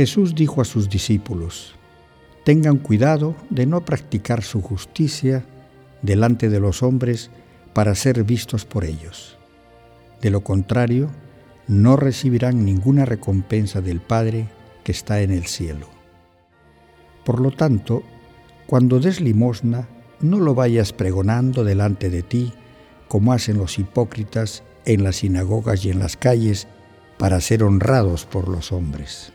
Jesús dijo a sus discípulos, Tengan cuidado de no practicar su justicia delante de los hombres para ser vistos por ellos. De lo contrario, no recibirán ninguna recompensa del Padre que está en el cielo. Por lo tanto, cuando des limosna, no lo vayas pregonando delante de ti, como hacen los hipócritas en las sinagogas y en las calles para ser honrados por los hombres.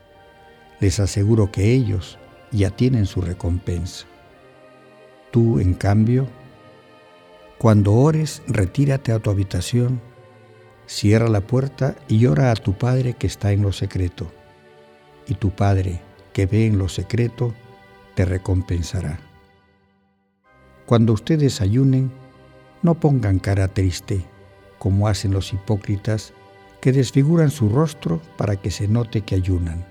Les aseguro que ellos ya tienen su recompensa. Tú, en cambio, cuando ores, retírate a tu habitación, cierra la puerta y ora a tu Padre que está en lo secreto. Y tu Padre, que ve en lo secreto, te recompensará. Cuando ustedes ayunen, no pongan cara triste, como hacen los hipócritas, que desfiguran su rostro para que se note que ayunan.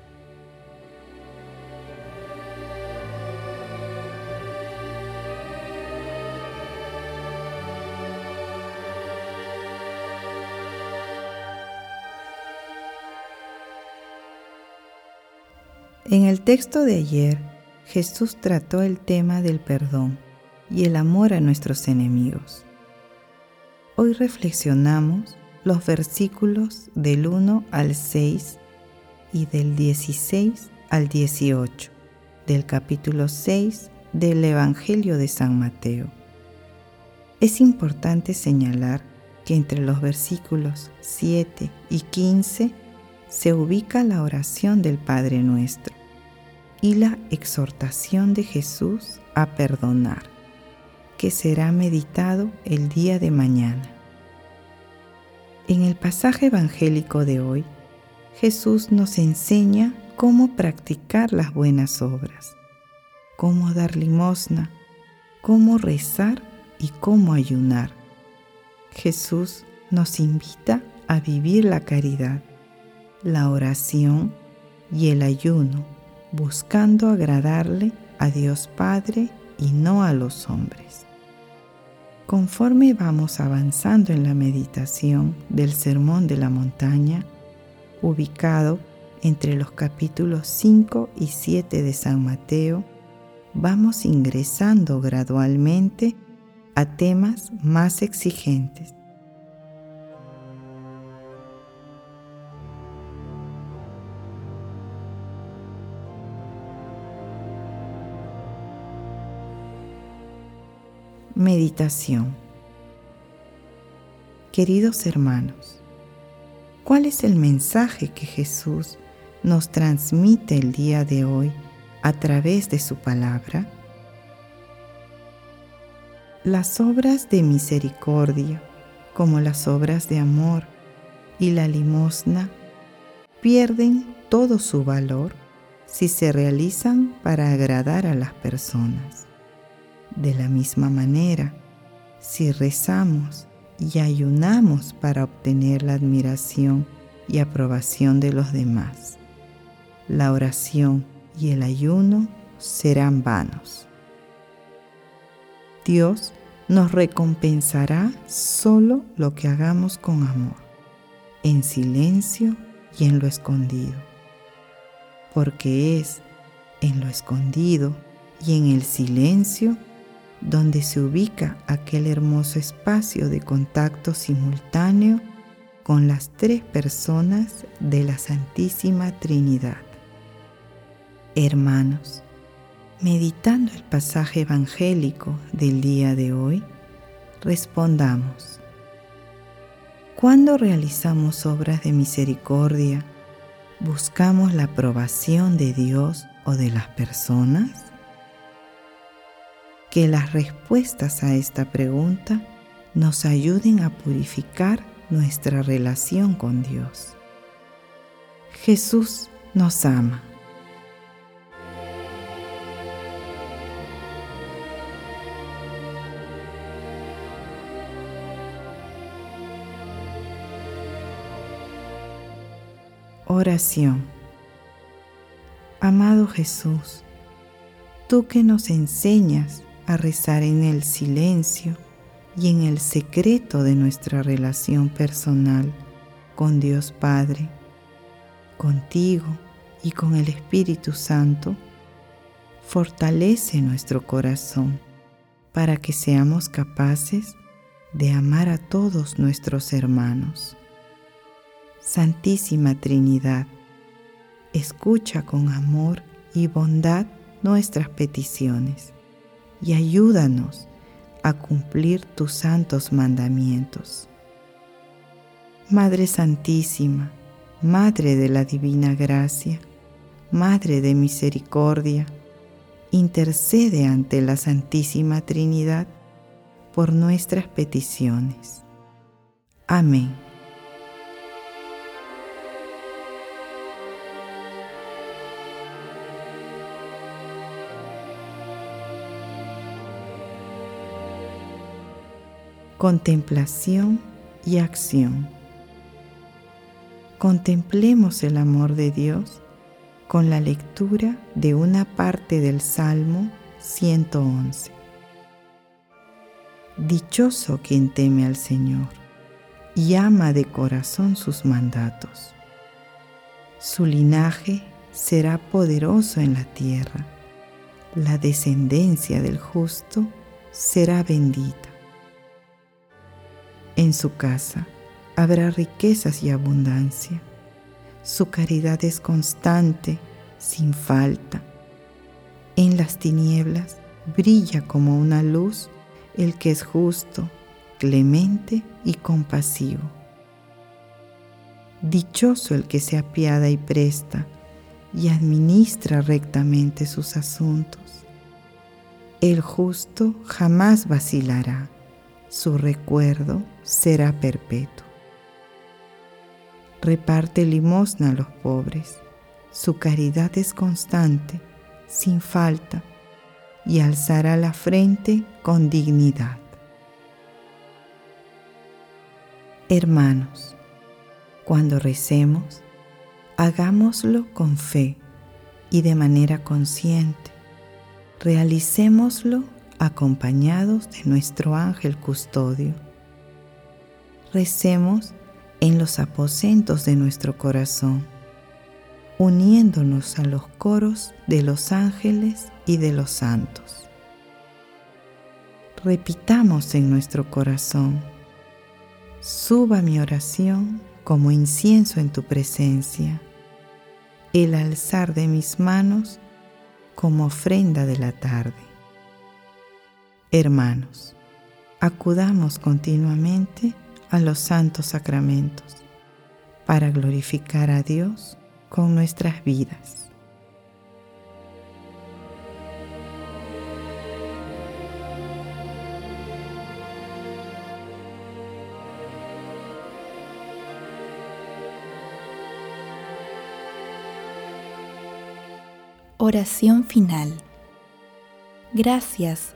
En el texto de ayer, Jesús trató el tema del perdón y el amor a nuestros enemigos. Hoy reflexionamos los versículos del 1 al 6 y del 16 al 18 del capítulo 6 del Evangelio de San Mateo. Es importante señalar que entre los versículos 7 y 15 se ubica la oración del Padre Nuestro y la exhortación de Jesús a perdonar, que será meditado el día de mañana. En el pasaje evangélico de hoy, Jesús nos enseña cómo practicar las buenas obras, cómo dar limosna, cómo rezar y cómo ayunar. Jesús nos invita a vivir la caridad, la oración y el ayuno, buscando agradarle a Dios Padre y no a los hombres. Conforme vamos avanzando en la meditación del Sermón de la Montaña, ubicado entre los capítulos 5 y 7 de San Mateo, vamos ingresando gradualmente a temas más exigentes. Meditación Queridos hermanos, ¿cuál es el mensaje que Jesús nos transmite el día de hoy a través de su palabra? Las obras de misericordia, como las obras de amor y la limosna, pierden todo su valor si se realizan para agradar a las personas. De la misma manera, si rezamos y ayunamos para obtener la admiración y aprobación de los demás, la oración y el ayuno serán vanos. Dios nos recompensará solo lo que hagamos con amor, en silencio y en lo escondido, porque es en lo escondido y en el silencio donde se ubica aquel hermoso espacio de contacto simultáneo con las tres personas de la Santísima Trinidad. Hermanos, meditando el pasaje evangélico del día de hoy, respondamos, cuando realizamos obras de misericordia, buscamos la aprobación de Dios o de las personas? Que las respuestas a esta pregunta nos ayuden a purificar nuestra relación con Dios. Jesús nos ama. Oración. Amado Jesús, tú que nos enseñas a rezar en el silencio y en el secreto de nuestra relación personal con Dios Padre, contigo y con el Espíritu Santo, fortalece nuestro corazón para que seamos capaces de amar a todos nuestros hermanos. Santísima Trinidad, escucha con amor y bondad nuestras peticiones y ayúdanos a cumplir tus santos mandamientos. Madre Santísima, Madre de la Divina Gracia, Madre de Misericordia, intercede ante la Santísima Trinidad por nuestras peticiones. Amén. Contemplación y acción. Contemplemos el amor de Dios con la lectura de una parte del Salmo 111. Dichoso quien teme al Señor y ama de corazón sus mandatos. Su linaje será poderoso en la tierra, la descendencia del justo será bendita. En su casa habrá riquezas y abundancia. Su caridad es constante, sin falta. En las tinieblas brilla como una luz el que es justo, clemente y compasivo. Dichoso el que se apiada y presta y administra rectamente sus asuntos. El justo jamás vacilará su recuerdo será perpetuo. Reparte limosna a los pobres, su caridad es constante, sin falta, y alzará la frente con dignidad. Hermanos, cuando recemos, hagámoslo con fe y de manera consciente. Realicémoslo acompañados de nuestro ángel custodio. Recemos en los aposentos de nuestro corazón, uniéndonos a los coros de los ángeles y de los santos. Repitamos en nuestro corazón, suba mi oración como incienso en tu presencia, el alzar de mis manos como ofrenda de la tarde. Hermanos, acudamos continuamente a los santos sacramentos para glorificar a Dios con nuestras vidas. Oración final. Gracias